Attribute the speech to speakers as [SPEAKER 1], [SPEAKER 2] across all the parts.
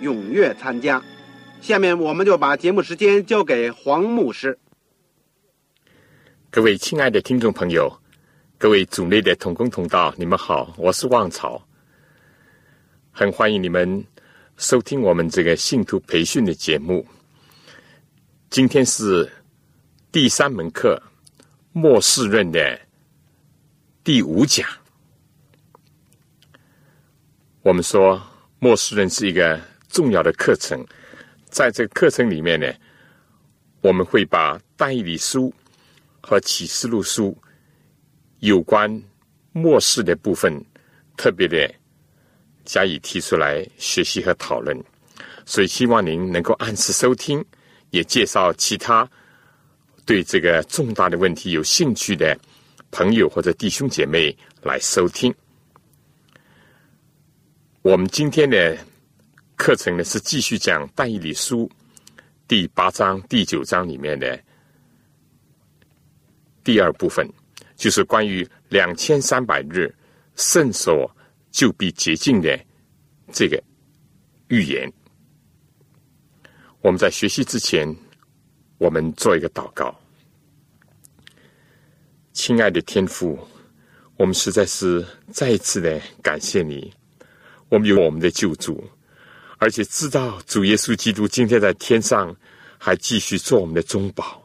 [SPEAKER 1] 踊跃参加。下面我们就把节目时间交给黄牧师。
[SPEAKER 2] 各位亲爱的听众朋友，各位组内的同工同道，你们好，我是旺草，很欢迎你们收听我们这个信徒培训的节目。今天是第三门课。末世论的第五讲，我们说末世论是一个重要的课程，在这个课程里面呢，我们会把但以理书和启示录书有关末世的部分特别的加以提出来学习和讨论，所以希望您能够按时收听，也介绍其他。对这个重大的问题有兴趣的朋友或者弟兄姐妹来收听。我们今天的课程呢是继续讲《但以理书》第八章、第九章里面的第二部分，就是关于两千三百日圣所就必洁净的这个预言。我们在学习之前。我们做一个祷告，亲爱的天父，我们实在是再一次的感谢你。我们有我们的救主，而且知道主耶稣基督今天在天上还继续做我们的中保。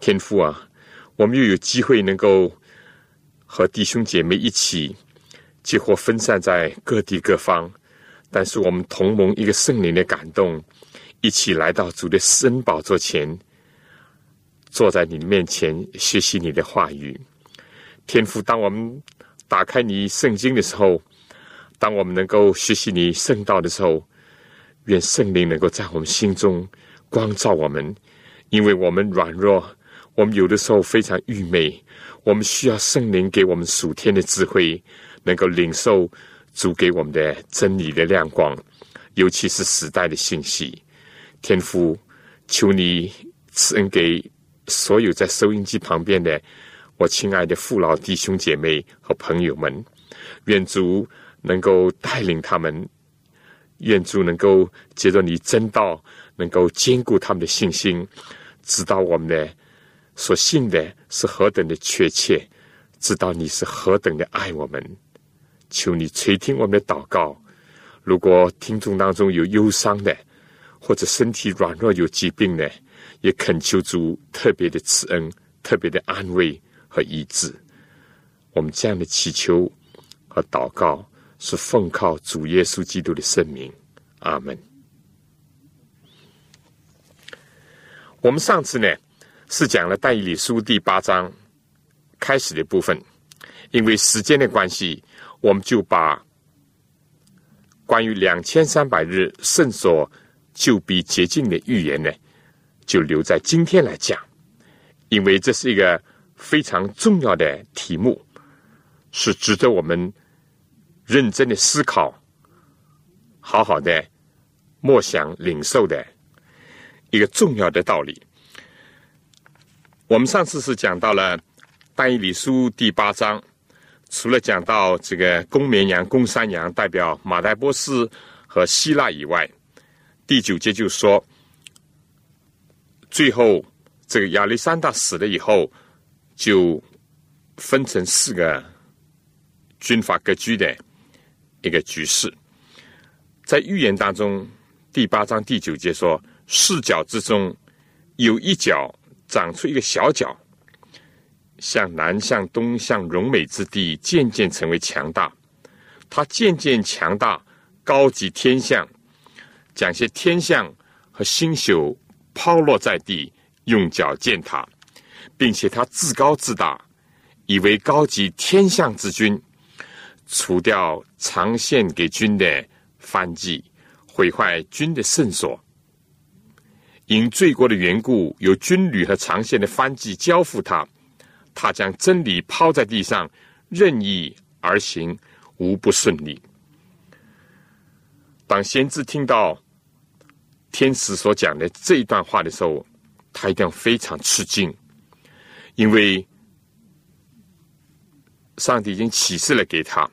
[SPEAKER 2] 天父啊，我们又有机会能够和弟兄姐妹一起，几乎分散在各地各方，但是我们同盟一个圣灵的感动。一起来到主的施恩宝座前，坐在你的面前学习你的话语。天父，当我们打开你圣经的时候，当我们能够学习你圣道的时候，愿圣灵能够在我们心中光照我们，因为我们软弱，我们有的时候非常愚昧，我们需要圣灵给我们属天的智慧，能够领受主给我们的真理的亮光，尤其是时代的信息。天父，求你赐恩给所有在收音机旁边的我亲爱的父老弟兄姐妹和朋友们，愿主能够带领他们，愿主能够接着你真道，能够兼顾他们的信心，知道我们的所信的是何等的确切，知道你是何等的爱我们。求你垂听我们的祷告。如果听众当中有忧伤的，或者身体软弱有疾病呢，也恳求主特别的慈恩、特别的安慰和医治。我们这样的祈求和祷告，是奉靠主耶稣基督的圣名。阿门。我们上次呢是讲了《但以理书》第八章开始的部分，因为时间的关系，我们就把关于两千三百日圣所。就必洁净的预言呢，就留在今天来讲，因为这是一个非常重要的题目，是值得我们认真的思考、好好的默想、领受的一个重要的道理。我们上次是讲到了《大义理书》第八章，除了讲到这个公绵羊、公山羊代表马代波斯和希腊以外，第九节就说，最后这个亚历山大死了以后，就分成四个军阀割据的一个局势。在预言当中，第八章第九节说：“四角之中有一角长出一个小角，向南、向东、向荣美之地，渐渐成为强大。它渐渐强大，高级天象，将些天象和星宿抛落在地，用脚践踏，并且他自高自大，以为高级天象之君，除掉长线给军的。”翻祭毁坏军的圣所，因罪过的缘故，有军旅和长线的翻祭交付他，他将真理抛在地上，任意而行，无不顺利。当先知听到天使所讲的这一段话的时候，他一定非常吃惊，因为上帝已经启示了给他，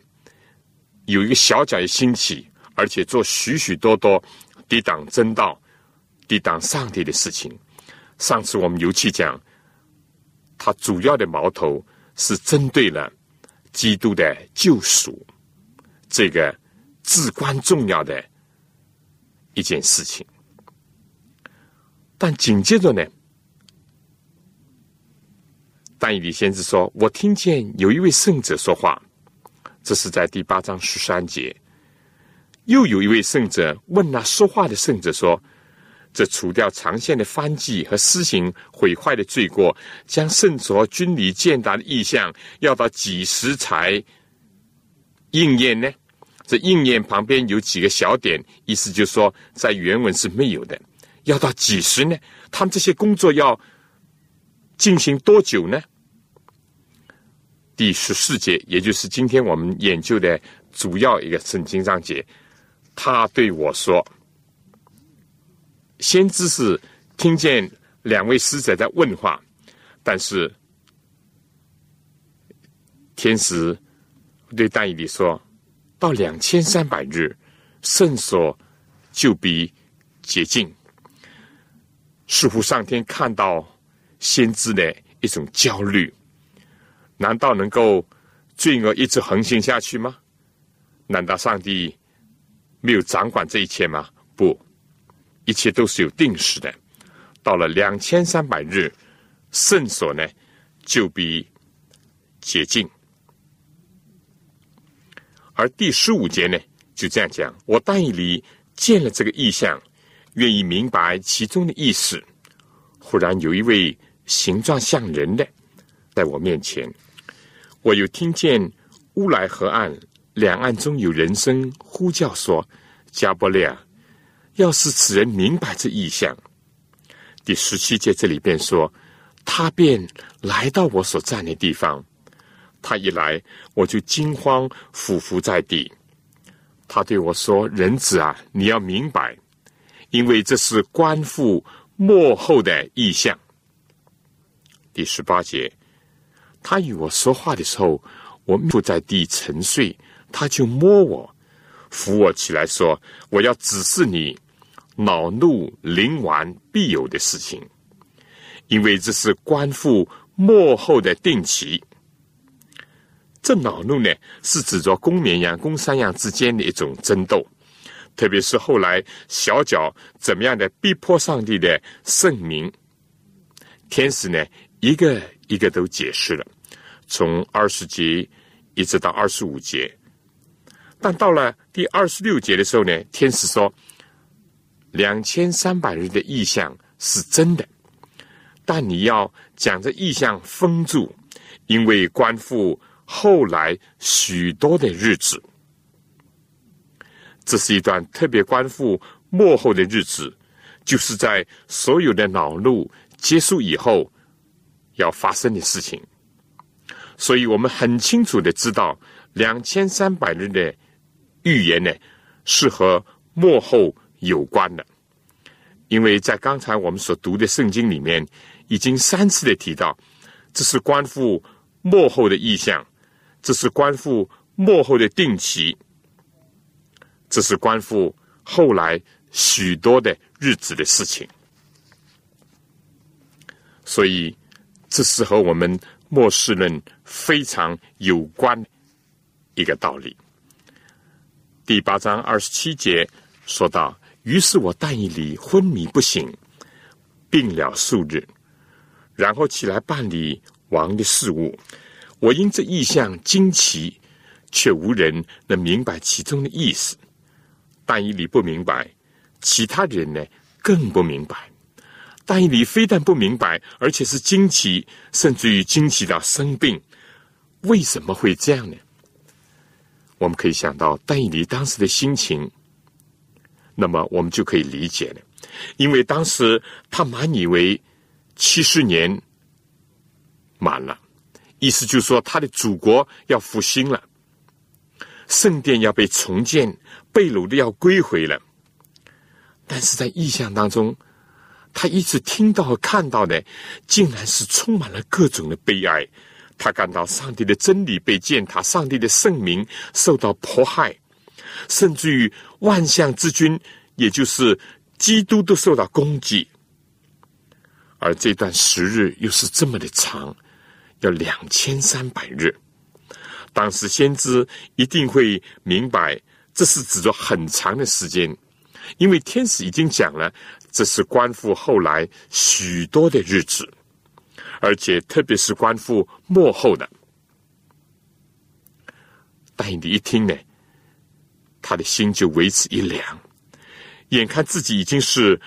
[SPEAKER 2] 有一个小脚的兴起。而且做许许多多抵挡真道、抵挡上帝的事情。上次我们尤其讲，他主要的矛头是针对了基督的救赎这个至关重要的一件事情。但紧接着呢，但以理先知说：“我听见有一位圣者说话。”这是在第八章十三节。又有一位圣者问那说话的圣者说：“这除掉长线的翻祭和施行毁坏的罪过，将圣所军礼建达的意象，要到几时才应验呢？”这应验旁边有几个小点，意思就是说，在原文是没有的。要到几时呢？他们这些工作要进行多久呢？第十四节，也就是今天我们研究的主要一个圣经章节。他对我说：“先知是听见两位使者在问话，但是天使对但以理说：‘到两千三百日，圣所就比洁净。’似乎上天看到先知的一种焦虑，难道能够罪恶一直横行下去吗？难道上帝？”没有掌管这一切吗？不，一切都是有定时的。到了两千三百日，圣所呢就比洁净。而第十五节呢就这样讲：我但以理见了这个意象，愿意明白其中的意思。忽然有一位形状像人的在我面前，我又听见乌来河岸。两岸中有人声呼叫说：“加伯利亚，要是此人明白这意象。”第十七节这里便说：“他便来到我所站的地方。他一来，我就惊慌俯伏在地。他对我说：‘人子啊，你要明白，因为这是官复幕后的意象。’”第十八节，他与我说话的时候，我伏在地沉睡。他就摸我，扶我起来，说：“我要指示你，恼怒临完必有的事情，因为这是官复末后的定期。这恼怒呢，是指着公绵羊、公山羊之间的一种争斗，特别是后来小脚怎么样的逼迫上帝的圣名。天使呢，一个一个都解释了，从二十节一直到二十五节。”但到了第二十六节的时候呢，天使说：“两千三百日的意象是真的，但你要将这意象封住，因为关乎后来许多的日子。这是一段特别关乎幕后的日子，就是在所有的恼怒结束以后要发生的事情。所以我们很清楚的知道，两千三百日的。”预言呢，是和幕后有关的，因为在刚才我们所读的圣经里面，已经三次的提到，这是关乎幕后的意象，这是关乎幕后的定期，这是关乎后来许多的日子的事情，所以这是和我们末世论非常有关一个道理。第八章二十七节说道：“于是我但以里昏迷不醒，病了数日，然后起来办理王的事务。我因这意象惊奇，却无人能明白其中的意思。但以理不明白，其他人呢更不明白。但以理非但不明白，而且是惊奇，甚至于惊奇到生病。为什么会这样呢？我们可以想到戴以理当时的心情。”那么我们就可以理解了，因为当时他满以为七十年满了，意思就是说他的祖国要复兴了，圣殿要被重建，被掳的要归回了。但是在意象当中，他一直听到和看到的，竟然是充满了各种的悲哀。他感到上帝的真理被践踏，上帝的圣名受到迫害。甚至于万象之君，也就是基督都受到攻击，而这段时日又是这么的长，要两千三百日。当时先知一定会明白，这是指着很长的时间，因为天使已经讲了，这是关乎后来许多的日子，而且特别是关乎幕后的。但你一听呢？他的心就为此一凉，眼看自己已经是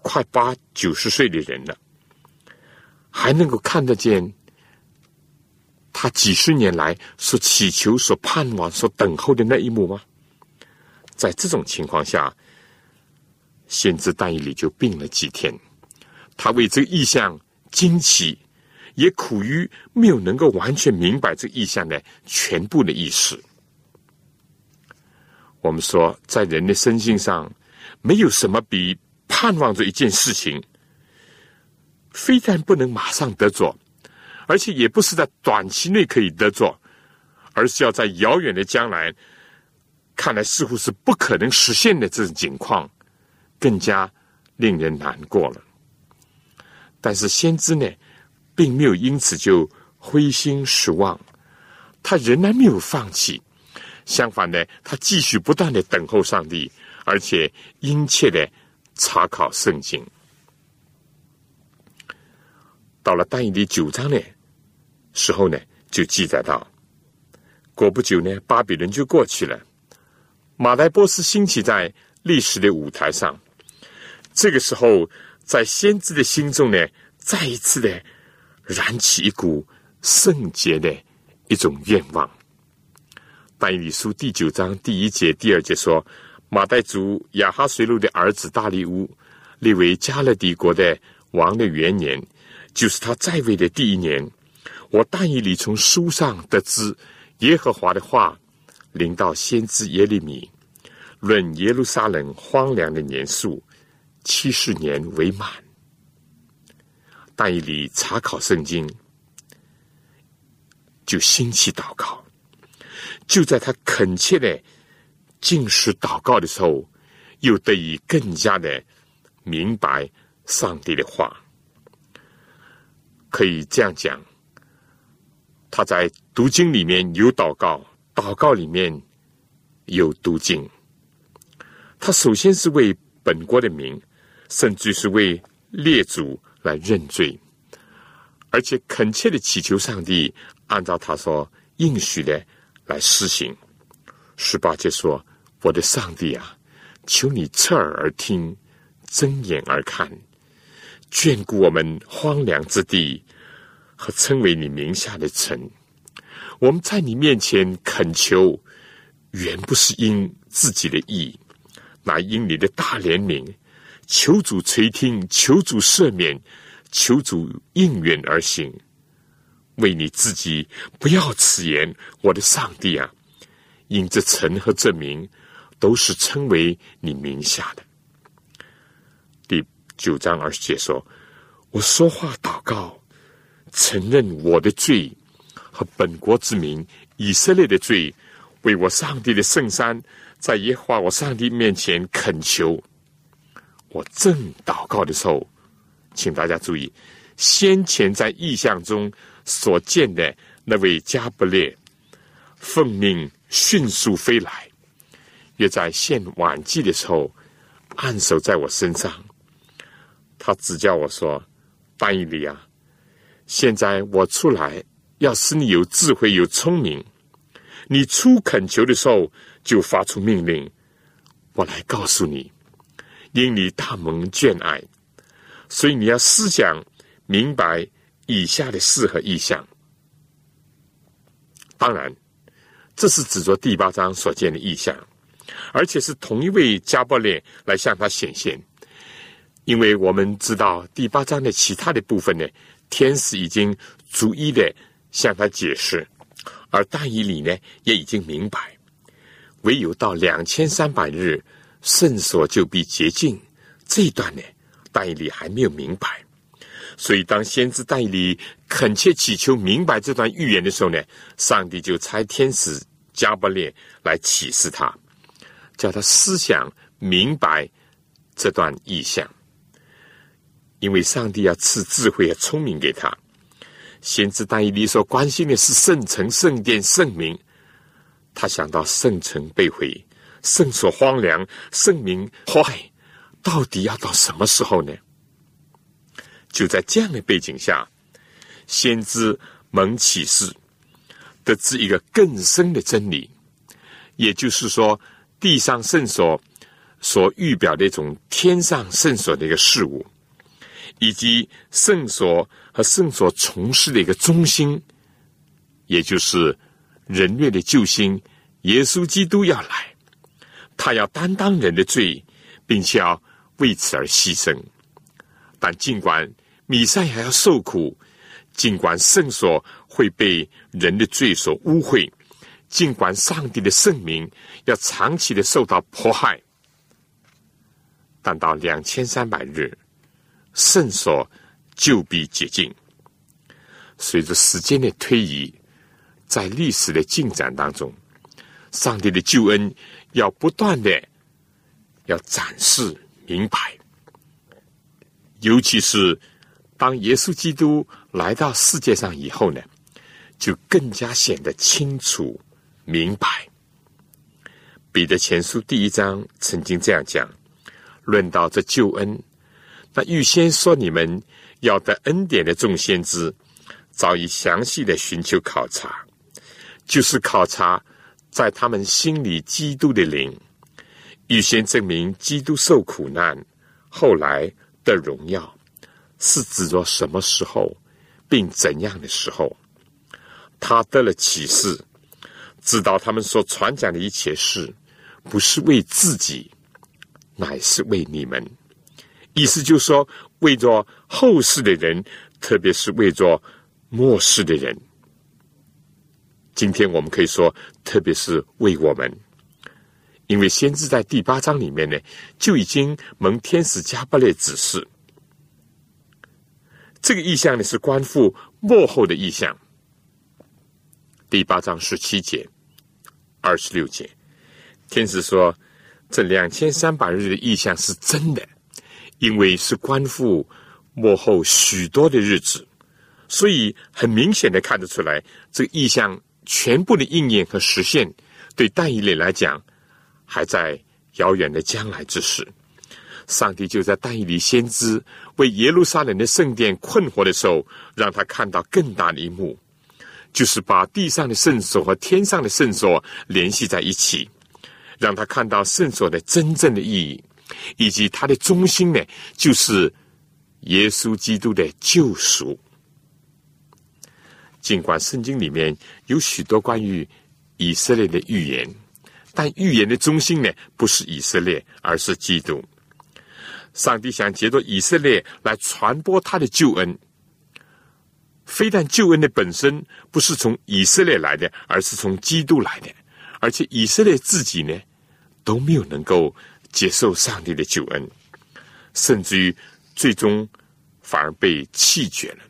[SPEAKER 2] 快八九十岁的人了，还能够看得见他几十年来所祈求、所盼望、所等候的那一幕吗？在这种情况下，先知但以里就病了几天，他为这个意象惊奇，也苦于没有能够完全明白这意象的全部的意思。我们说，在人的身心上，没有什么比盼望着一件事情，非但不能马上得着，而且也不是在短期内可以得着，而是要在遥远的将来，看来似乎是不可能实现的这种情况，更加令人难过了。但是先知呢，并没有因此就灰心失望，他仍然没有放弃。相反呢，他继续不断的等候上帝，而且殷切的查考圣经。到了但以理九章呢时候呢，就记载到，过不久呢，巴比伦就过去了，马代波斯兴起在历史的舞台上。这个时候，在先知的心中呢，再一次的燃起一股圣洁的一种愿望。但以理书第九章第一节、第二节说：“马代族亚哈随鲁的儿子大利乌立为加勒底国的王的元年，就是他在位的第一年。我但以理从书上得知耶和华的话临到先知耶利米，论耶路撒冷荒凉的年数，七十年为满。但以理查考圣经，就兴起祷告。”就在他恳切的进食祷告的时候，又得以更加的明白上帝的话。可以这样讲，他在读经里面有祷告，祷告里面有读经。他首先是为本国的民，甚至是为列祖来认罪，而且恳切的祈求上帝按照他所应许的。来施行。十八节说：“我的上帝啊，求你侧耳而听，睁眼而看，眷顾我们荒凉之地和称为你名下的城。我们在你面前恳求，原不是因自己的意，乃因你的大怜悯。求主垂听，求主赦免，求主应允而行。”为你自己不要此言，我的上帝啊！因这城和这名都是称为你名下的。第九章二十节说：“我说话祷告，承认我的罪和本国之民以色列的罪，为我上帝的圣山，在耶和华我上帝面前恳求。我正祷告的时候，请大家注意，先前在意象中。”所见的那位加布列奉命迅速飞来，约在献晚祭的时候按手在我身上。他指教我说：“但以理啊，现在我出来，要使你有智慧、有聪明。你出恳求的时候，就发出命令，我来告诉你，因你大蒙眷爱，所以你要思想明白以下的事和意象。当然，这是指着第八章所见的意象，而且是同一位加伯列来向他显现。”因为我们知道第八章的其他的部分呢，天使已经逐一的向他解释，而大义里呢也已经明白，唯有到两千三百日圣所就必洁净这一段呢，大义还没有明白，所以当先知大义里恳切祈求明白这段预言的时候呢，上帝就差天使加伯列来启示他，叫他思想明白这段意象。因为上帝要赐智慧和聪明给他，先知但以理所关心的是圣城、圣殿、圣名。他想到圣城被毁，圣所荒凉，圣名坏，到底要到什么时候呢？就在这样的背景下，先知蒙启示，得知一个更深的真理，也就是说，地上圣所所预表的一种天上圣所的一个事物。以及圣所和圣所从事的一个中心，也就是人类的救星耶稣基督要来，他要担当人的罪，并且要为此而牺牲。但尽管米赛亚要受苦，尽管圣所会被人的罪所污秽，尽管上帝的圣名要长期的受到迫害，但到两千三百日。圣所就必解禁。随着时间的推移，在历史的进展当中，上帝的救恩要不断的要展示明白。尤其是当耶稣基督来到世界上以后呢，就更加显得清楚明白。彼得前书第一章曾经这样讲：论到这救恩。那预先说你们要得恩典的众先知，早已详细的寻求考察，就是考察在他们心里基督的灵，预先证明基督受苦难，后来的荣耀，是指着什么时候，并怎样的时候，他得了启示，知道他们所传讲的一切事，不是为自己，乃是为你们。意思就是说，为着后世的人，特别是为着末世的人，今天我们可以说，特别是为我们，因为先知在第八章里面呢，就已经蒙天使加布列指示，这个意象呢是关乎幕后的意象。第八章十七节、二十六节，天使说，这两千三百日的意象是真的。因为是关乎幕后许多的日子，所以很明显的看得出来，这个意象全部的应验和实现，对但以理来讲，还在遥远的将来之时。上帝就在但以理先知为耶路撒冷的圣殿困惑的时候，让他看到更大的一幕，就是把地上的圣所和天上的圣所联系在一起，让他看到圣所的真正的意义。以及它的中心呢，就是耶稣基督的救赎。尽管圣经里面有许多关于以色列的预言，但预言的中心呢，不是以色列，而是基督。上帝想借着以色列来传播他的救恩。非但救恩的本身不是从以色列来的，而是从基督来的，而且以色列自己呢，都没有能够。接受上帝的救恩，甚至于最终反而被弃绝了。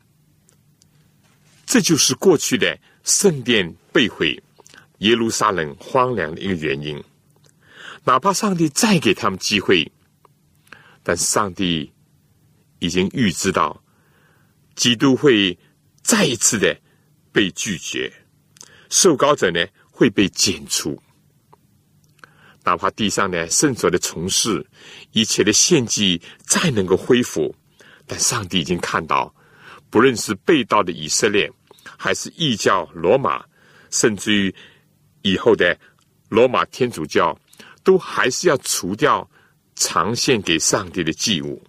[SPEAKER 2] 这就是过去的圣殿被毁、耶路撒冷荒凉的一个原因。哪怕上帝再给他们机会，但上帝已经预知到，基督会再一次的被拒绝，受膏者呢会被剪除。哪怕地上的圣所的从事，一切的献祭再能够恢复，但上帝已经看到，不论是被盗的以色列，还是异教罗马，甚至于以后的罗马天主教，都还是要除掉常献给上帝的祭物，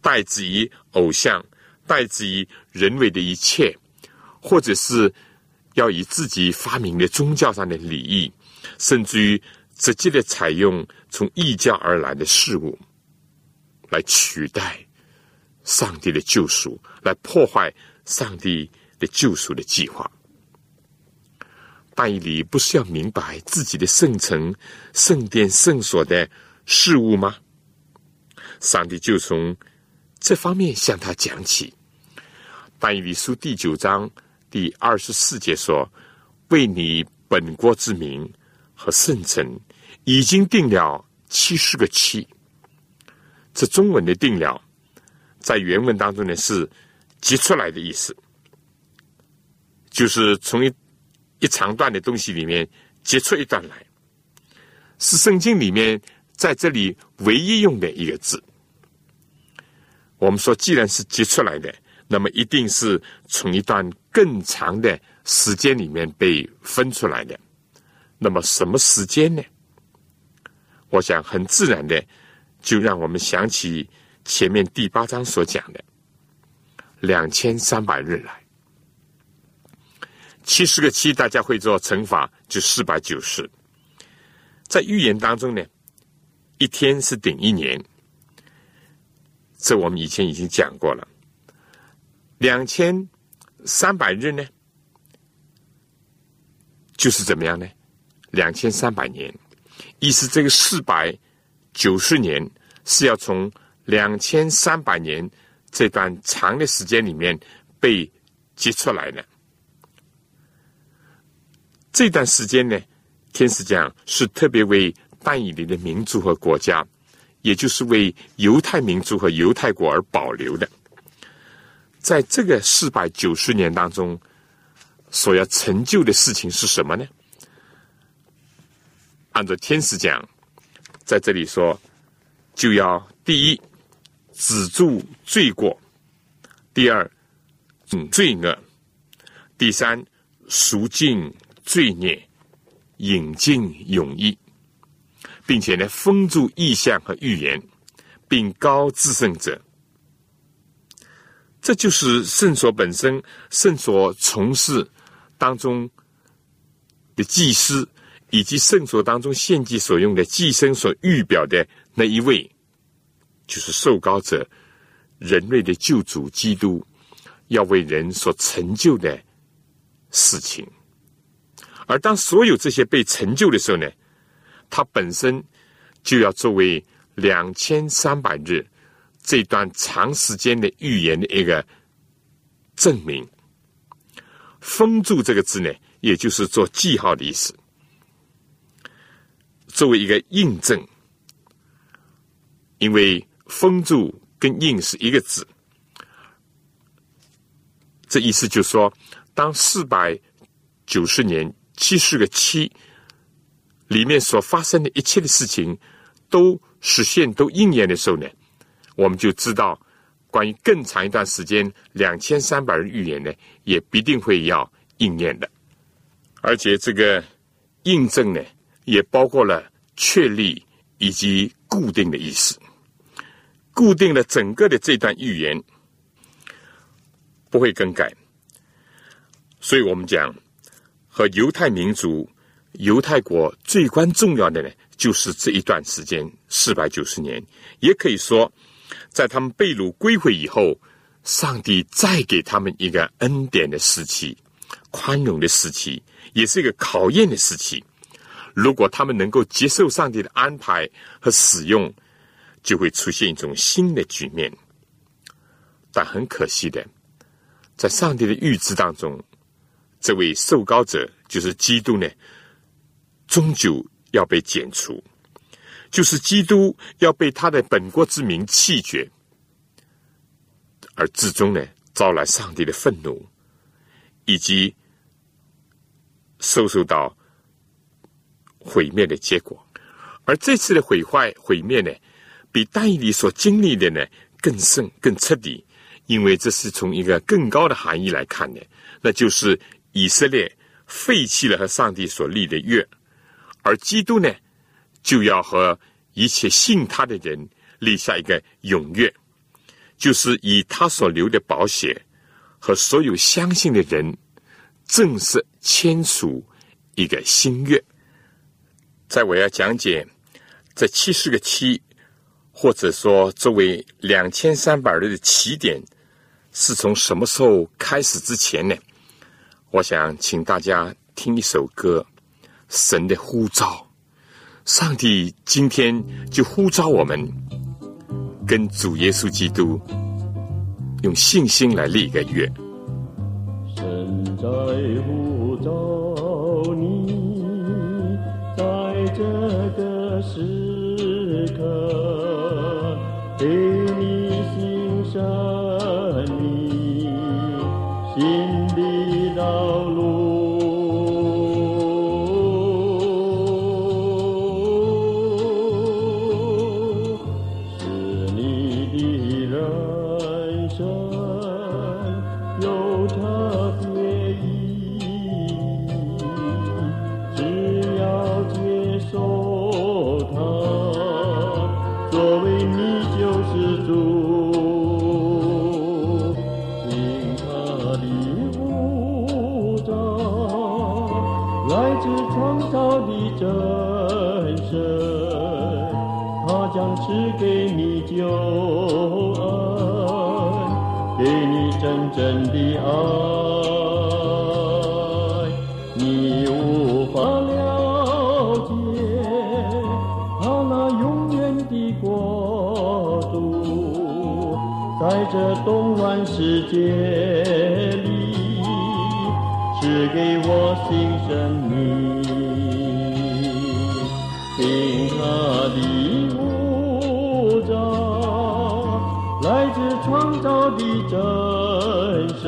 [SPEAKER 2] 代之于偶像，代之于人为的一切，或者是要以自己发明的宗教上的礼仪，甚至于。直接的采用从异教而来的事物，来取代上帝的救赎，来破坏上帝的救赎的计划。但以理不是要明白自己的圣城、圣殿、圣所的事物吗？上帝就从这方面向他讲起。但以理书第九章第二十四节说：“为你本国之名和圣城。”已经定了七十个七，这中文的定了，在原文当中呢是截出来的意思，就是从一一长段的东西里面截出一段来，是圣经里面在这里唯一用的一个字。我们说，既然是截出来的，那么一定是从一段更长的时间里面被分出来的。那么什么时间呢？我想很自然的，就让我们想起前面第八章所讲的两千三百日来，七十个七，大家会做乘法，就四百九十。在预言当中呢，一天是顶一年，这我们以前已经讲过了。两千三百日呢，就是怎么样呢？两千三百年。意思，这个四百九十年是要从两千三百年这段长的时间里面被接出来的。这段时间呢，天使讲是特别为但以理的民族和国家，也就是为犹太民族和犹太国而保留的。在这个四百九十年当中，所要成就的事情是什么呢？按照天使讲，在这里说，就要第一止住罪过；第二，嗯，罪恶；第三，赎尽罪孽，引进永义，并且呢，封住意象和预言，并高至圣者。这就是圣所本身，圣所从事当中的祭司。以及圣所当中献祭所用的祭牲所预表的那一位，就是受膏者，人类的救主基督，要为人所成就的事情。而当所有这些被成就的时候呢，它本身就要作为两千三百日这段长时间的预言的一个证明。封住这个字呢，也就是做记号的意思。作为一个印证，因为封住跟印是一个字，这意思就是说，当四百九十年七十个七里面所发生的一切的事情都实现、都应验的时候呢，我们就知道，关于更长一段时间两千三百日预言呢，也必定会要应验的，而且这个印证呢。也包括了确立以及固定的意思，固定了整个的这段预言不会更改，所以我们讲和犹太民族、犹太国最关重要的呢，就是这一段时间四百九十年，也可以说，在他们被掳归回以后，上帝再给他们一个恩典的时期、宽容的时期，也是一个考验的时期。如果他们能够接受上帝的安排和使用，就会出现一种新的局面。但很可惜的，在上帝的预知当中，这位受膏者就是基督呢，终究要被剪除，就是基督要被他的本国之民弃绝，而至终呢，招来上帝的愤怒，以及受受到。毁灭的结果，而这次的毁坏毁灭呢，比但以理所经历的呢更甚更彻底，因为这是从一个更高的含义来看的，那就是以色列废弃了和上帝所立的约，而基督呢，就要和一切信他的人立下一个永约，就是以他所留的宝血和所有相信的人正式签署一个新约。在我要讲解这七十个七，或者说作为两千三百日的起点，是从什么时候开始之前呢？我想请大家听一首歌，《神的呼召》。上帝今天就呼召我们，跟主耶稣基督用信心来立个约。
[SPEAKER 3] 神在呼召你，在这个时刻，这动乱世界里，赐给我新生命。听他的呼召，来自创造的真神，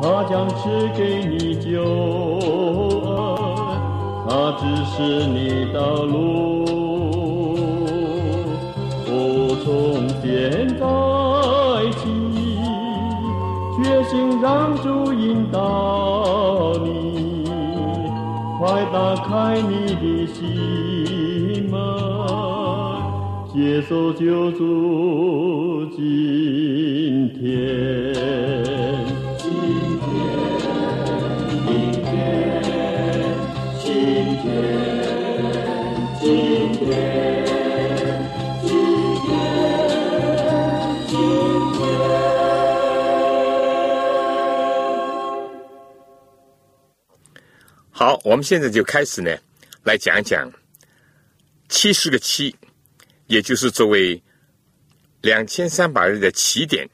[SPEAKER 3] 他将赐给你救恩，他指示你道路。让主引导你。快打开你的心门，接受救主今天。
[SPEAKER 2] 我们现在就开始呢，来讲讲七十个七，也就是作为两千三百日的起点，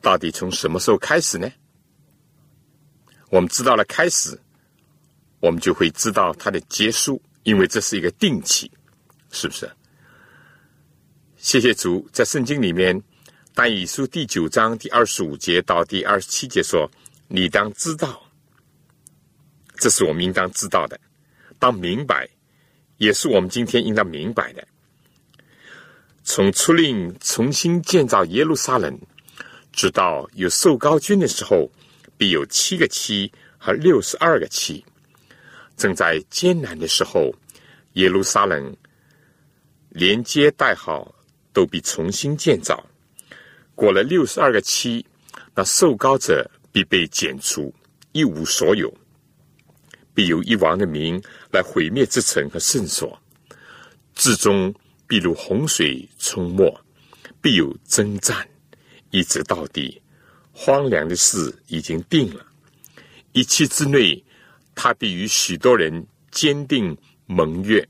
[SPEAKER 2] 到底从什么时候开始呢？我们知道了开始，我们就会知道它的结束，因为这是一个定期，是不是？谢谢主，在圣经里面，但以书第九章第二十五节到第二十七节说：“你当知道。”这是我们应当知道的，当明白，也是我们今天应当明白的。从出令重新建造耶路撒冷，直到有受高君的时候，必有七个七和六十二个七。正在艰难的时候，耶路撒冷连接带号都必重新建造。过了六十二个七，那受高者必被剪除，一无所有。必有一王的名来毁灭之城和圣所，至终必如洪水冲没，必有征战，一直到底。荒凉的事已经定了，一气之内，他必与许多人坚定盟约；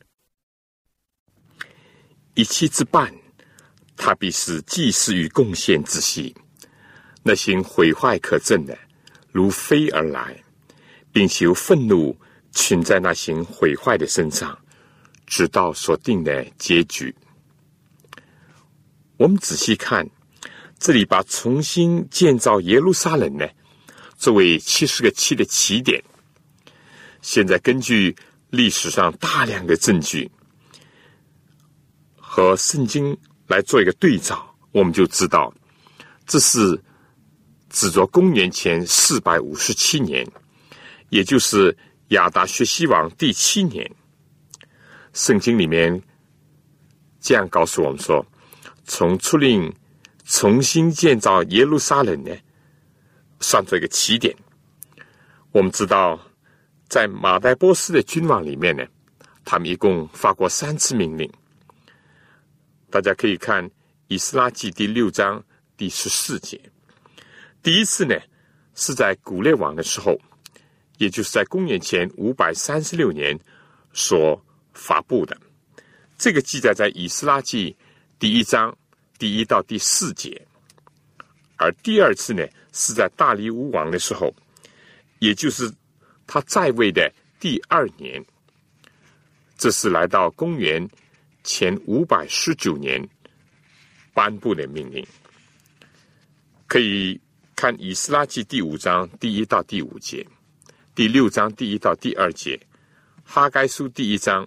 [SPEAKER 2] 一气之半，他必是祭祀与贡献之息。那些毁坏可憎的，如飞而来。并且由愤怒群在那行毁坏的身上，直到所定的结局。我们仔细看，这里把重新建造耶路撒冷呢，作为七十个七的起点。现在根据历史上大量的证据和圣经来做一个对照，我们就知道这是指着公元前四百五十七年，也就是亚达学西王第七年。圣经里面这样告诉我们说：“从出令重新建造耶路撒冷呢，算作一个起点。”我们知道。在马代波斯的君王里面呢，他们一共发过三次命令。大家可以看《以斯拉记》第六章第十四节。第一次呢是在古列王的时候，也就是在公元前五百三十六年所发布的。这个记载在《以斯拉记》第一章第一到第四节。而第二次呢是在大利乌王的时候，也就是。他在位的第二年，这是来到公元前五百十九年颁布的命令。可以看《以斯拉记》第五章第一到第五节，第六章第一到第二节，《哈该书》第一章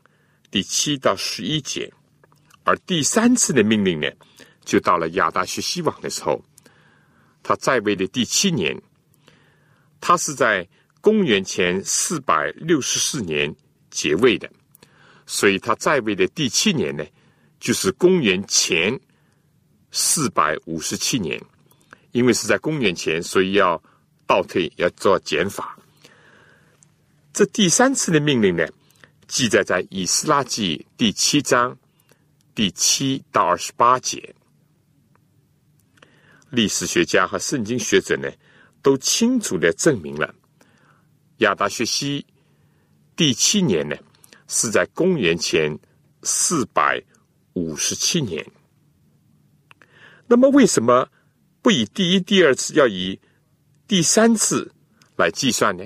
[SPEAKER 2] 第七到十一节。而第三次的命令呢，就到了亚达薛西王的时候，他在位的第七年，他是在。公元前四百六十四年结位的，所以他在位的第七年呢，就是公元前四百五十七年。因为是在公元前，所以要倒退，要做减法。这第三次的命令呢，记载在《以斯拉记》第七章第七到二十八节。历史学家和圣经学者呢，都清楚的证明了。亚达薛西第七年呢，是在公元前四百五十七年。那么，为什么不以第一、第二次，要以第三次来计算呢？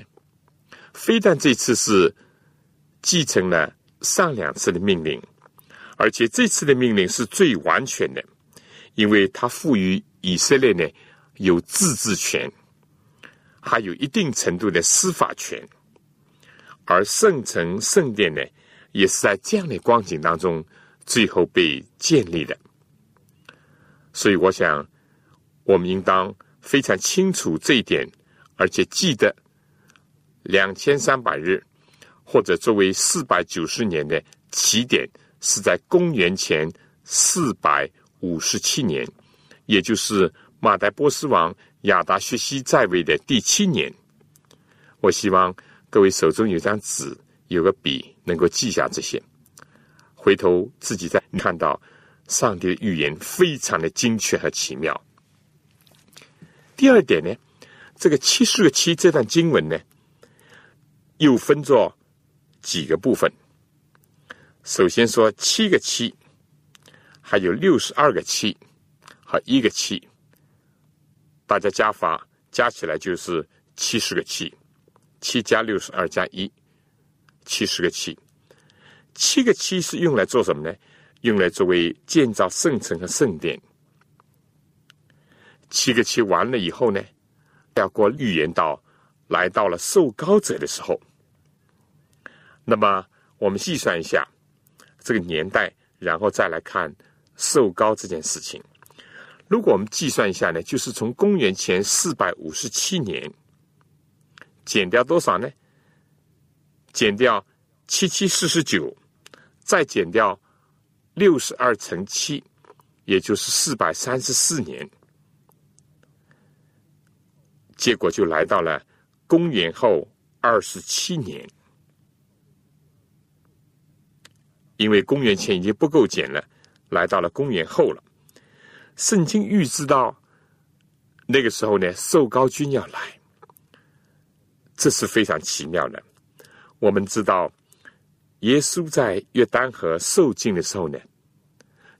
[SPEAKER 2] 非但这次是继承了上两次的命令，而且这次的命令是最完全的，因为它赋予以色列呢有自治权。还有一定程度的司法权，而圣城圣殿呢，也是在这样的光景当中最后被建立的。所以，我想我们应当非常清楚这一点，而且记得两千三百日或者作为四百九十年的起点是在公元前四百五十七年，也就是马代波斯王。亚达薛西在位的第七年，我希望各位手中有张纸，有个笔，能够记下这些。回头自己再看到上帝的预言，非常的精确和奇妙。第二点呢，这个七十个七这段经文呢，又分作几个部分。首先说七个七，还有六十二个七和一个七。大家加法加起来就是七十个七，七加六十二加一，七十个七。七个七是用来做什么呢？用来作为建造圣城和圣殿。七个七完了以后呢，要过预言到来到了受高者的时候。那么我们计算一下这个年代，然后再来看瘦高这件事情。如果我们计算一下呢，就是从公元前四百五十七年减掉多少呢？减掉七七四十九，再减掉六十二乘七，也就是四百三十四年，结果就来到了公元后二十七年。因为公元前已经不够减了，来到了公元后了。圣经预知到那个时候呢，受高君要来，这是非常奇妙的。我们知道，耶稣在约旦河受浸的时候呢，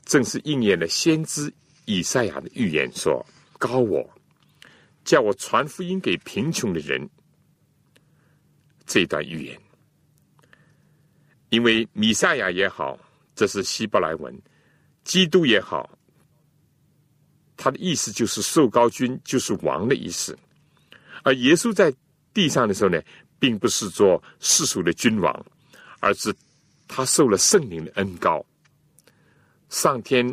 [SPEAKER 2] 正是应验了先知以赛亚的预言，说：“高我，叫我传福音给贫穷的人。”这段预言，因为米赛亚也好，这是希伯来文；基督也好。他的意思就是受高君，就是王的意思。而耶稣在地上的时候呢，并不是做世俗的君王，而是他受了圣灵的恩高，上天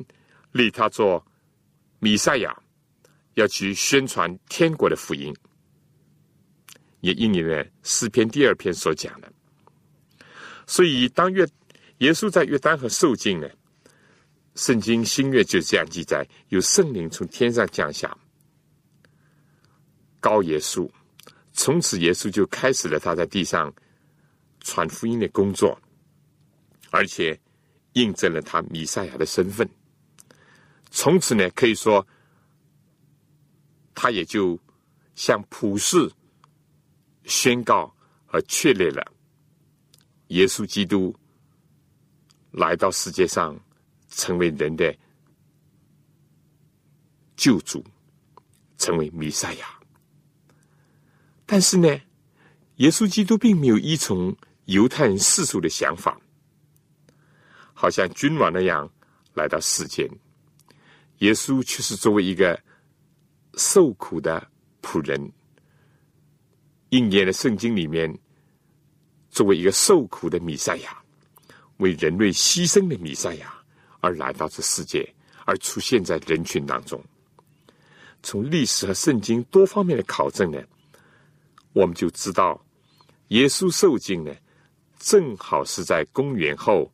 [SPEAKER 2] 立他做弥赛亚，要去宣传天国的福音。也应验了诗篇第二篇所讲的。所以，当约耶稣在约旦河受尽呢，圣经新约就这样记载：有圣灵从天上降下，高耶稣。从此，耶稣就开始了他在地上传福音的工作，而且印证了他弥赛亚的身份。从此呢，可以说，他也就向普世宣告和确立了耶稣基督来到世界上，成为人的救主，成为弥赛亚。但是呢，耶稣基督并没有依从犹太人世俗的想法，好像君王那样来到世间。耶稣却是作为一个受苦的仆人，应验了圣经里面作为一个受苦的弥赛亚，为人类牺牲的弥赛亚而来到这世界，而出现在人群当中。从历史和圣经多方面的考证呢？我们就知道，耶稣受尽呢，正好是在公元后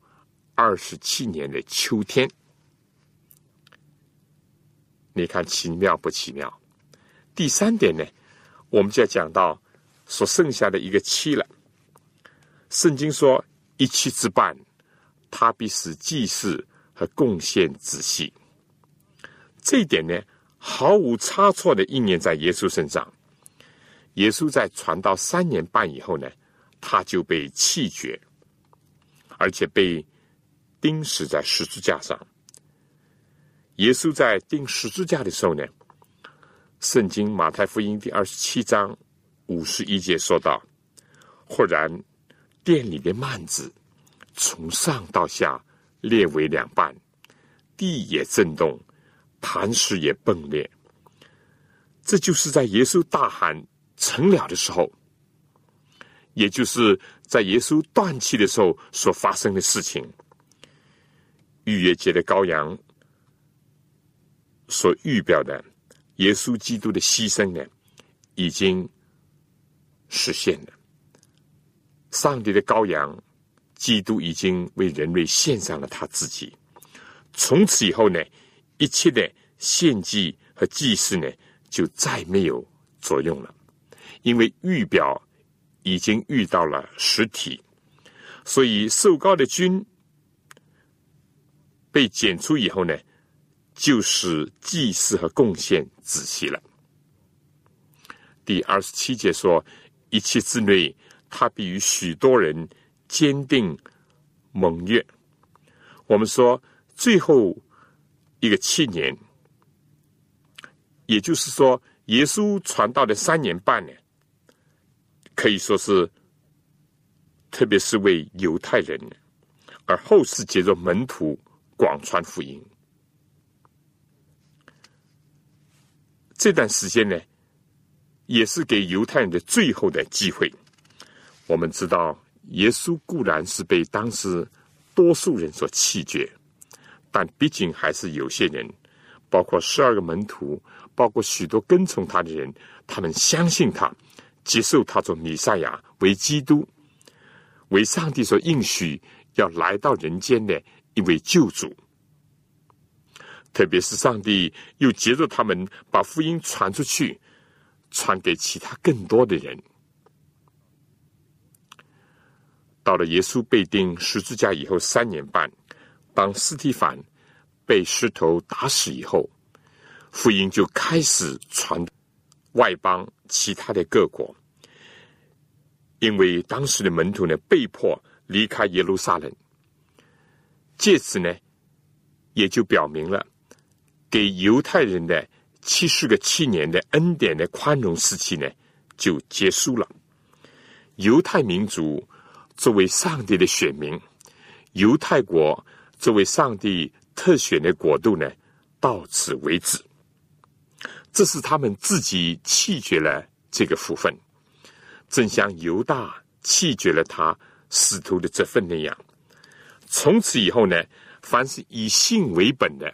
[SPEAKER 2] 二十七年的秋天。你看奇妙不奇妙？第三点呢，我们就要讲到所剩下的一个期了。圣经说，一气之半，他必使祭祀和贡献仔细。这一点呢，毫无差错的应验在耶稣身上。耶稣在传道三年半以后呢，他就被弃绝，而且被钉死在十字架上。耶稣在钉十字架的时候呢，圣经马太福音第二十七章五十一节说道：“忽然殿里的幔子从上到下裂为两半，地也震动，磐石也崩裂。”这就是在耶稣大喊。成了的时候，也就是在耶稣断气的时候所发生的事情。逾越节的羔羊所预表的耶稣基督的牺牲呢，已经实现了。上帝的羔羊基督已经为人类献上了他自己。从此以后呢，一切的献祭和祭祀呢，就再没有作用了。因为预表已经遇到了实体，所以受膏的君被剪出以后呢，就是祭祀和贡献仔细了。第二十七节说：“一切之内，他必与许多人坚定盟约。”我们说最后一个七年，也就是说，耶稣传道的三年半呢。可以说是，特别是为犹太人，而后世接着门徒广传福音。这段时间呢，也是给犹太人的最后的机会。我们知道，耶稣固然是被当时多数人所弃绝，但毕竟还是有些人，包括十二个门徒，包括许多跟从他的人，他们相信他。接受他做弥赛亚，为基督，为上帝所应许要来到人间的一位救主。特别是上帝又接着他们把福音传出去，传给其他更多的人。到了耶稣被钉十字架以后三年半，当斯提凡被石头打死以后，福音就开始传。外邦其他的各国，因为当时的门徒呢被迫离开耶路撒冷，借此呢也就表明了给犹太人的七十个七年的恩典的宽容时期呢就结束了。犹太民族作为上帝的选民，犹太国作为上帝特选的国度呢，到此为止。这是他们自己弃绝了这个福分，正像犹大弃绝了他使徒的这份那样。从此以后呢，凡是以信为本的，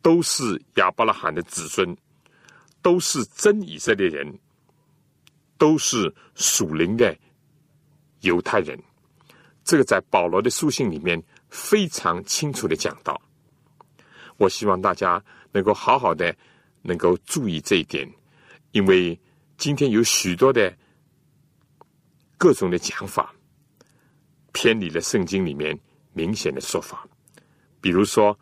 [SPEAKER 2] 都是亚伯拉罕的子孙，都是真以色列人，都是属灵的犹太人。这个在保罗的书信里面非常清楚的讲到。我希望大家能够好好的能够注意这一点，因为今天有许多的各种的讲法偏离了圣经里面。明显的说法，比如说，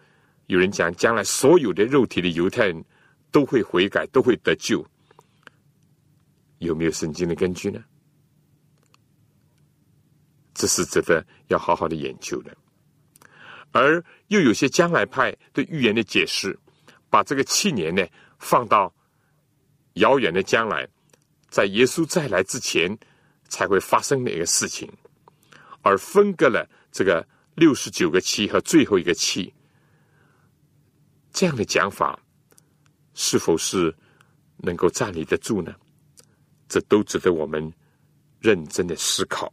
[SPEAKER 2] 有人讲将来所有的肉体的犹太人都会悔改，都会得救，有没有圣经的根据呢？这是值得要好好的研究的。而又有些将来派对预言的解释，把这个七年呢放到遥远的将来，在耶稣再来之前才会发生的一个事情，而分割了这个。六十九个七和最后一个七，这样的讲法是否是能够站立得住呢？这都值得我们认真的思考。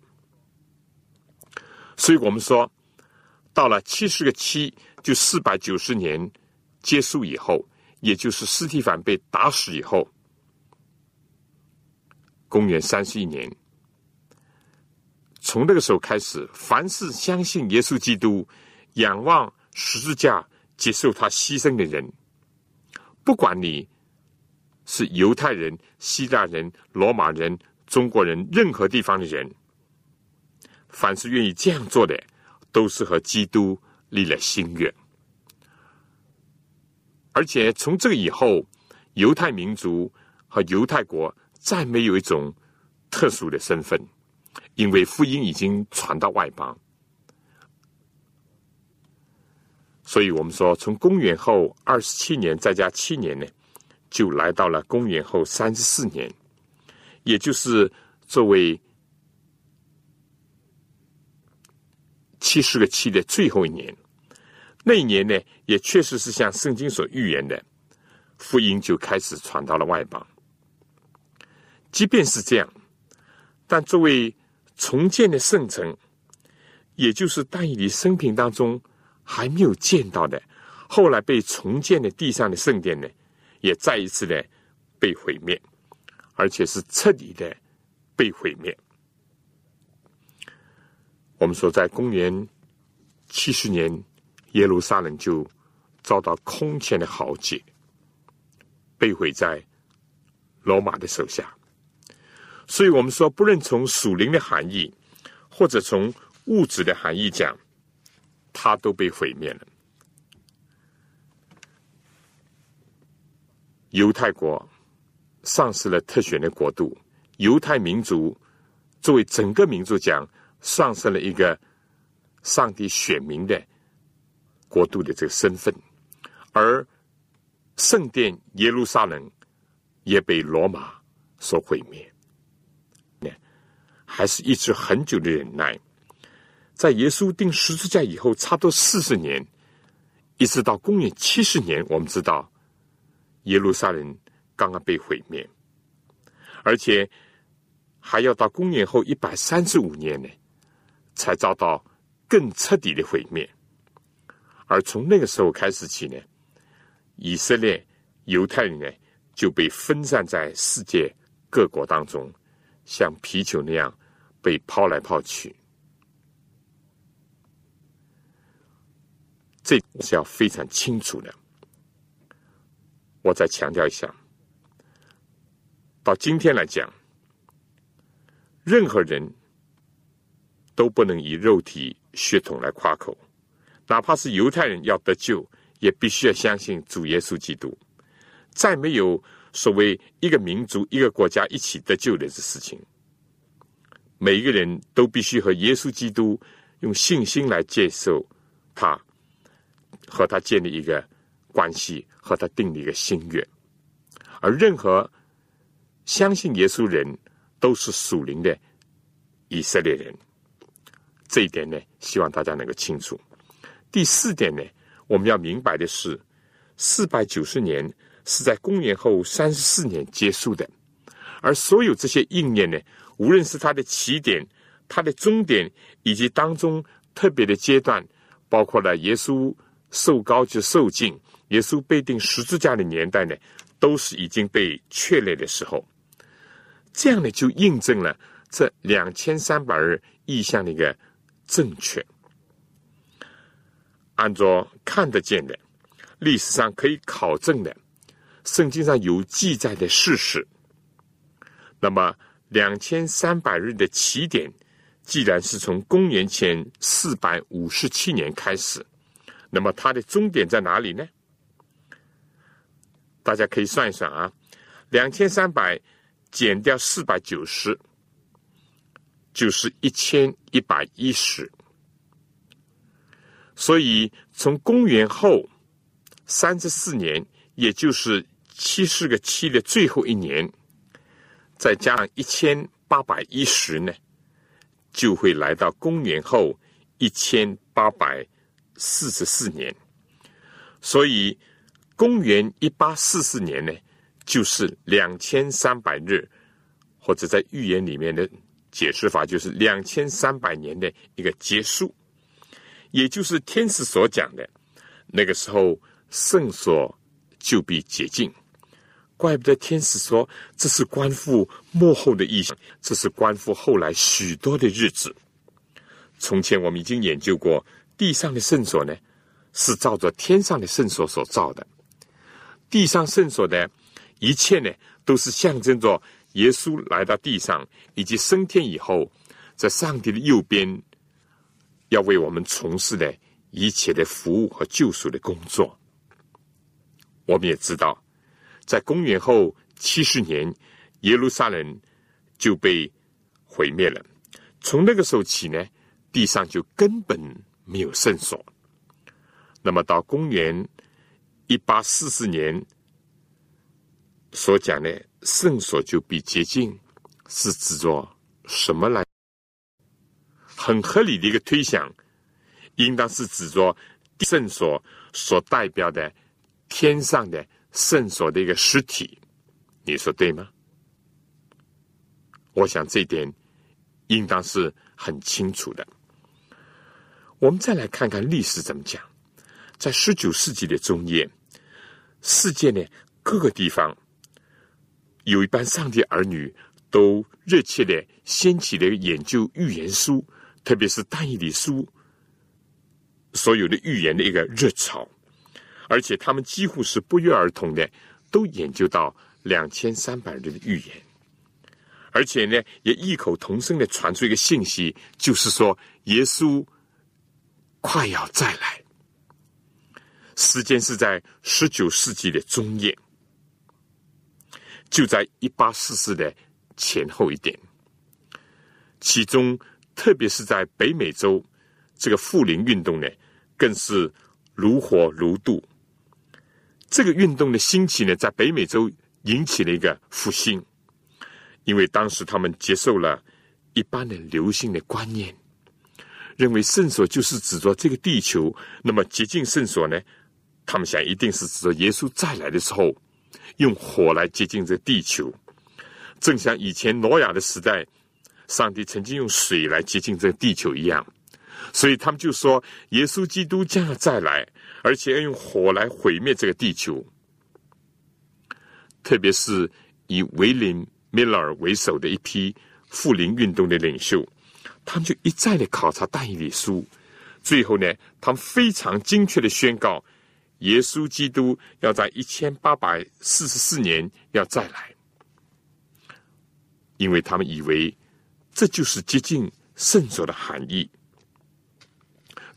[SPEAKER 2] 所以我们说，到了七十个七，就四百九十年结束以后，也就是斯蒂凡被打死以后，公元三十一年。从那个时候开始，凡是相信耶稣基督、仰望十字架、接受他牺牲的人，不管你是犹太人、希腊人、罗马人、中国人，任何地方的人，凡是愿意这样做的，都是和基督立了心愿。而且从这个以后，犹太民族和犹太国再没有一种特殊的身份。因为福音已经传到外邦，所以我们说，从公元后二十七年再加七年呢，就来到了公元后三十四年，也就是作为七十个七的最后一年。那一年呢，也确实是像圣经所预言的，福音就开始传到了外邦。即便是这样，但作为重建的圣城，也就是但以理生平当中还没有见到的，后来被重建的地上的圣殿呢，也再一次的被毁灭，而且是彻底的被毁灭。我们说，在公元七十年，耶路撒冷就遭到空前的豪劫，被毁在罗马的手下。所以我们说，不论从属灵的含义，或者从物质的含义讲，它都被毁灭了。犹太国丧失了特选的国度，犹太民族作为整个民族讲，丧失了一个上帝选民的国度的这个身份，而圣殿耶路撒冷也被罗马所毁灭。还是一直很久的忍耐，在耶稣钉十字架以后，差不多四十年，一直到公元七十年，我们知道耶路撒冷刚刚被毁灭，而且还要到公元后一百三十五年呢，才遭到更彻底的毁灭。而从那个时候开始起呢，以色列犹太人呢就被分散在世界各国当中，像皮球那样。被抛来抛去，这是要非常清楚的。我再强调一下，到今天来讲，任何人都不能以肉体血统来夸口，哪怕是犹太人要得救，也必须要相信主耶稣基督。再没有所谓一个民族、一个国家一起得救的这事情。每一个人都必须和耶稣基督用信心来接受他，和他建立一个关系，和他定立一个心愿。而任何相信耶稣人都是属灵的以色列人。这一点呢，希望大家能够清楚。第四点呢，我们要明白的是，四百九十年是在公元后三十四年结束的，而所有这些应验呢。无论是它的起点它的终点以及当中特别的阶段，包括了耶稣受高就受尽，耶稣被钉十字架的年代呢，都是已经被确立的时候。这样呢，就印证了这两千三百日意象的一个正确。按照看得见的、历史上可以考证的、圣经上有记载的事实，那么两千三百日的起点，既然是从公元前四百五十七年开始，那么它的终点在哪里呢？大家可以算一算啊，两千三百。减掉四百九十，就是一千一百一十。所以从公元后三十四年，也就是七十个七的最后一年，再加上一千八百一十呢，就会来到公元后一千八百四十四年。所以公元一八四四年呢。就是两千三百日，或者在预言里面的解释法，就是两千三百年的一个结束，也就是天使所讲的，那个时候圣所就必洁净。怪不得天使说这是关乎幕后的意象，这是关乎后来许多的日子。从前我们已经研究过，地上的圣所呢，是照着天上的圣所所造的，地上圣所的。一切呢，都是象征着耶稣来到地上，以及升天以后，在上帝的右边，要为我们从事的一切的服务和救赎的工作。我们也知道，在公元后七十年，耶路撒冷就被毁灭了。从那个时候起呢，地上就根本没有圣所。那么到公元一八四四年。所讲的圣所就比洁净，是指着什么来？很合理的一个推想，应当是指着圣所所代表的天上的圣所的一个实体。你说对吗？我想这一点应当是很清楚的。我们再来看看历史怎么讲，在十九世纪的中叶，世界呢各个地方。有一班上帝儿女都热切的掀起了研究预言书，特别是但以理书所有的预言的一个热潮，而且他们几乎是不约而同的都研究到两千三百日的预言，而且呢也异口同声的传出一个信息，就是说耶稣快要再来，时间是在十九世纪的中叶。就在一八四四的前后一点，其中特别是在北美洲，这个富林运动呢，更是如火如荼。这个运动的兴起呢，在北美洲引起了一个复兴，因为当时他们接受了一般的流行的观念，认为圣所就是指着这个地球，那么接近圣所呢，他们想一定是指着耶稣再来的时候。用火来接近这地球，正像以前挪亚的时代，上帝曾经用水来接近这地球一样。所以他们就说，耶稣基督将要再来，而且要用火来毁灭这个地球。特别是以威廉·米勒尔为首的一批富林运动的领袖，他们就一再的考察但以理书，最后呢，他们非常精确的宣告。耶稣基督要在一千八百四十四年要再来，因为他们以为这就是接近圣所的含义。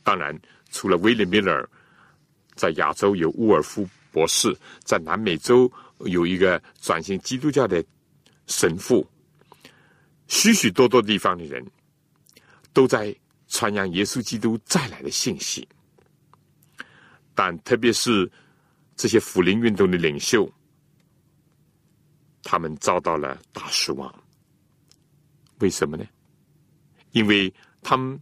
[SPEAKER 2] 当然，除了威廉·米勒，在亚洲有沃尔夫博士，在南美洲有一个转型基督教的神父，许许多多地方的人都在传扬耶稣基督再来的信息。但特别是这些福林运动的领袖，他们遭到了大失望。为什么呢？因为他们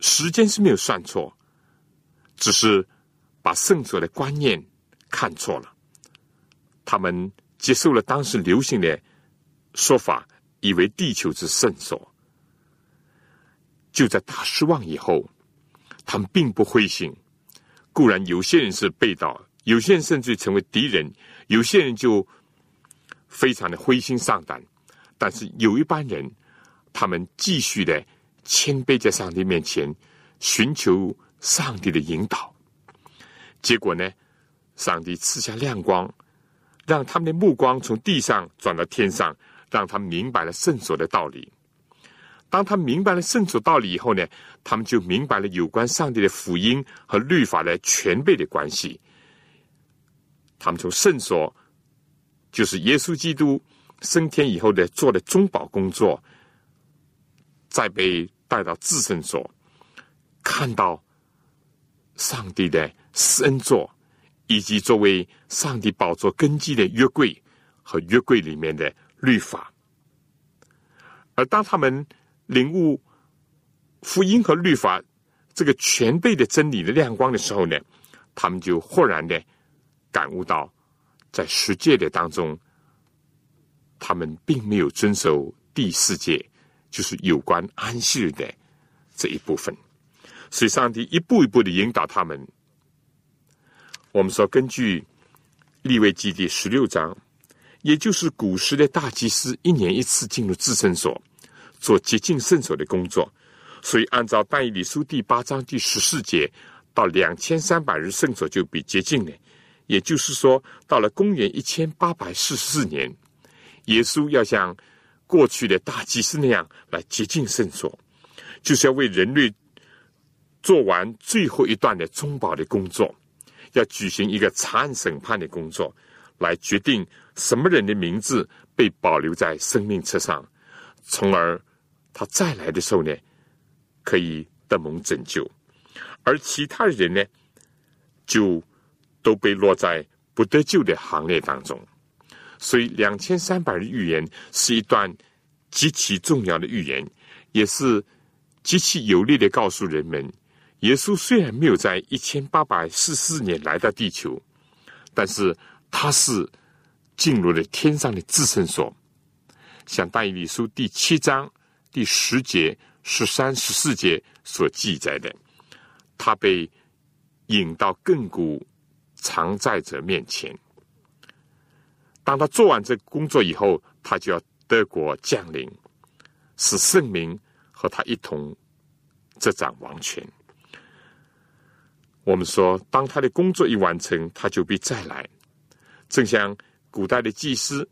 [SPEAKER 2] 时间是没有算错，只是把圣所的观念看错了。他们接受了当时流行的说法，以为地球是圣所，就在大失望以后，他们并不灰心。固然有些人是被盗，有些人甚至成为敌人，有些人就非常的灰心丧胆。但是有一班人，他们继续的谦卑在上帝面前，寻求上帝的引导。结果呢，上帝赐下亮光，让他们的目光从地上转到天上，让他们明白了圣所的道理。当他明白了圣所道理以后呢，他们就明白了有关上帝的福音和律法的全备的关系。他们从圣所，就是耶稣基督升天以后的做的中保工作，再被带到至圣所，看到上帝的施恩座，以及作为上帝宝座根基的约柜和约柜里面的律法。而当他们领悟福音和律法这个全备的真理的亮光的时候呢，他们就豁然的感悟到，在十诫的当中，他们并没有遵守第四诫，就是有关安息日的这一部分。所以，上帝一步一步的引导他们。我们说，根据立位记第十六章，也就是古时的大祭司一年一次进入至圣所。做洁净圣所的工作，所以按照但以理书第八章第十四节，到两千三百日圣所就被洁净了。也就是说，到了公元一千八百四十四年，耶稣要像过去的大祭司那样来洁净圣所，就是要为人类做完最后一段的中保的工作，要举行一个查案审判的工作，来决定什么人的名字被保留在生命册上，从而。他再来的时候呢，可以得蒙拯救，而其他人呢，就都被落在不得救的行列当中。所以，两千三百日预言是一段极其重要的预言，也是极其有力的告诉人们：耶稣虽然没有在一千八百四四年来到地球，但是他是进入了天上的至圣所，像大以理书第七章。第十节、十三、十四节所记载的，他被引到亘古常在者面前。当他做完这工作以后，他就要德国降临，使圣明和他一同执掌王权。我们说，当他的工作一完成，他就必再来，正像古代的祭司。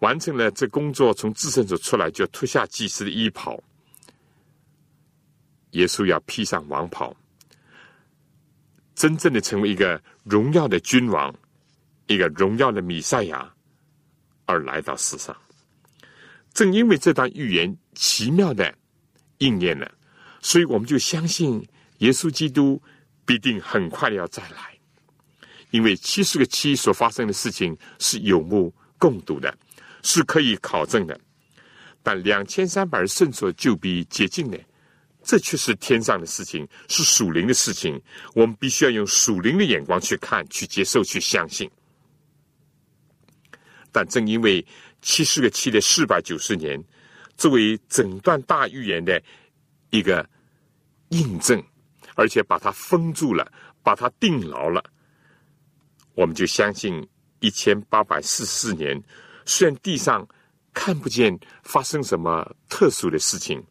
[SPEAKER 2] 完成了这工作，从自圣所出来，就脱下祭司的衣袍。耶稣要披上王袍，真正的成为一个荣耀的君王，一个荣耀的弥赛亚，而来到世上。正因为这段预言奇妙的应验了，所以我们就相信耶稣基督必定很快的要再来。因为七十个七所发生的事情是有目共睹的。是可以考证的，但两千三百人圣所就比接近呢，这却是天上的事情，是属灵的事情。我们必须要用属灵的眼光去看、去接受、去相信。但正因为七十个七的四百九十年，作为整段大预言的一个印证，而且把它封住了，把它定牢了，我们就相信一千八百四十四年。虽然地上看不见发生什么特殊的事情，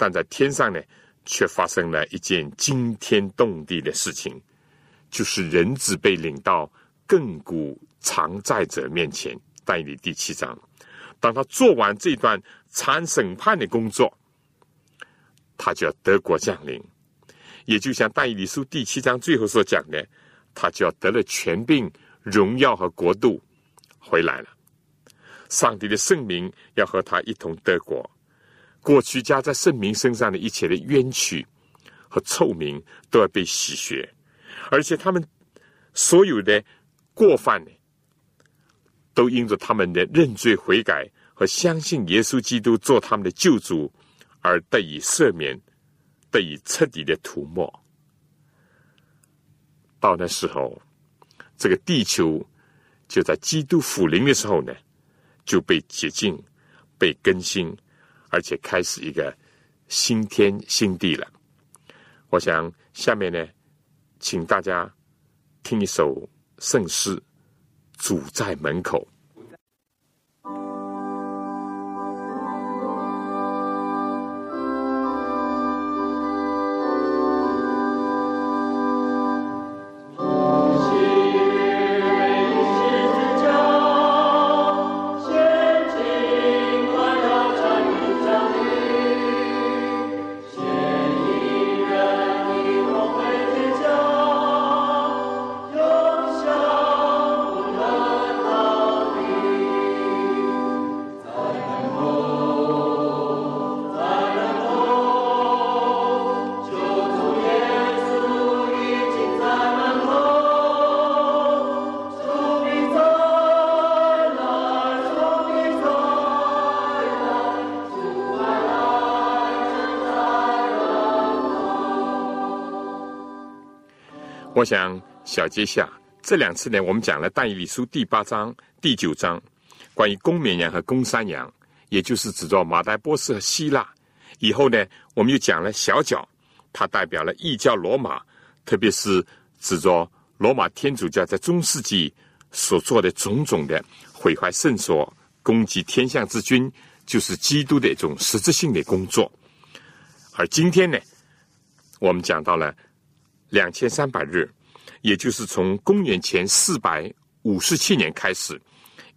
[SPEAKER 2] 但在天上呢，却发生了一件惊天动地的事情，就是人子被领到亘古常在者面前。但以理第七章，当他做完这段参审判的工作，他就要得国降临，也就像但以书第七章最后所讲的，他就要得了权柄、荣耀和国度回来了。上帝的圣名要和他一同得国，过去加在圣明身上的一切的冤屈和臭名都要被洗雪，而且他们所有的过犯呢，都因着他们的认罪悔改和相信耶稣基督做他们的救主而得以赦免，得以彻底的涂抹。到那时候，这个地球就在基督复临的时候呢。就被洁净、被更新，而且开始一个新天新地了。我想下面呢，请大家听一首圣诗《主在门口》。我想小结下这两次呢，我们讲了《但以理书》第八章、第九章，关于公绵羊和公山羊，也就是指着马代波斯和希腊。以后呢，我们又讲了小脚，它代表了异教罗马，特别是指着罗马天主教在中世纪所做的种种的毁坏圣所、攻击天下之君，就是基督的一种实质性的工作。而今天呢，我们讲到了。两千三百日，也就是从公元前四百五十七年开始，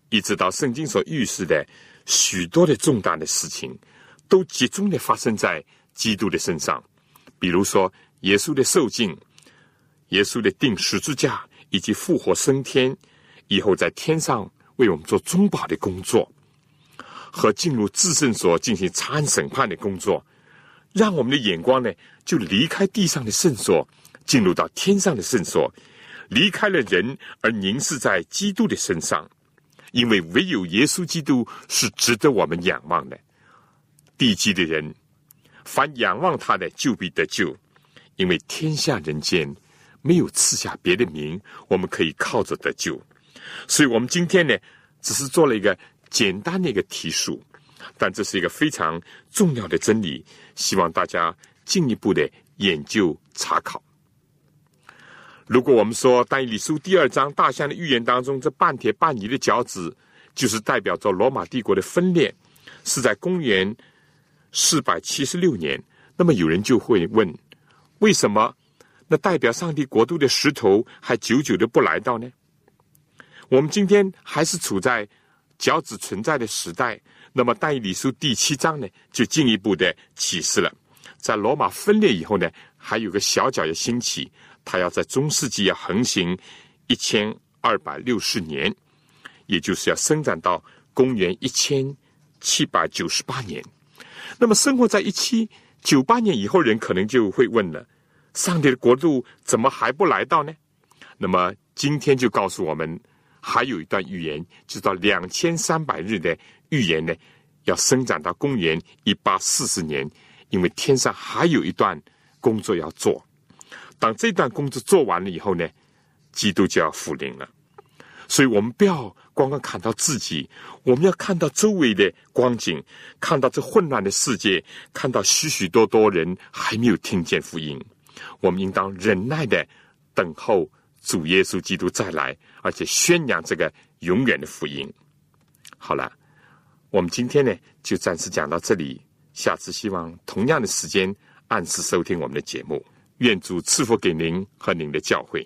[SPEAKER 2] 一直到圣经所预示的许多的重大的事情，都集中的发生在基督的身上。比如说，耶稣的受尽，耶稣的定十字架，以及复活升天以后在天上为我们做中保的工作，和进入至圣所进行查案审判的工作，让我们的眼光呢，就离开地上的圣所。进入到天上的圣所，离开了人而凝视在基督的身上，因为唯有耶稣基督是值得我们仰望的。地基的人，凡仰望他的，就必得救，因为天下人间没有赐下别的名，我们可以靠着得救。所以，我们今天呢，只是做了一个简单的一个提述，但这是一个非常重要的真理，希望大家进一步的研究查考。如果我们说《但以理书》第二章大象的预言当中，这半铁半泥的脚趾，就是代表着罗马帝国的分裂，是在公元四百七十六年。那么有人就会问：为什么那代表上帝国度的石头还久久的不来到呢？我们今天还是处在脚趾存在的时代。那么《但以理书》第七章呢，就进一步的启示了，在罗马分裂以后呢，还有个小脚要兴起。他要在中世纪要横行一千二百六十年，也就是要生长到公元一千七百九十八年。那么，生活在一七九八年以后，人可能就会问了：上帝的国度怎么还不来到呢？那么，今天就告诉我们，还有一段预言，就到两千三百日的预言呢，要生长到公元一八四十年，因为天上还有一段工作要做。当这段工作做完了以后呢，基督就要复临了。所以我们不要光光看到自己，我们要看到周围的光景，看到这混乱的世界，看到许许多多人还没有听见福音。我们应当忍耐的等候主耶稣基督再来，而且宣扬这个永远的福音。好了，我们今天呢就暂时讲到这里，下次希望同样的时间按时收听我们的节目。愿主赐福给您和您的教会。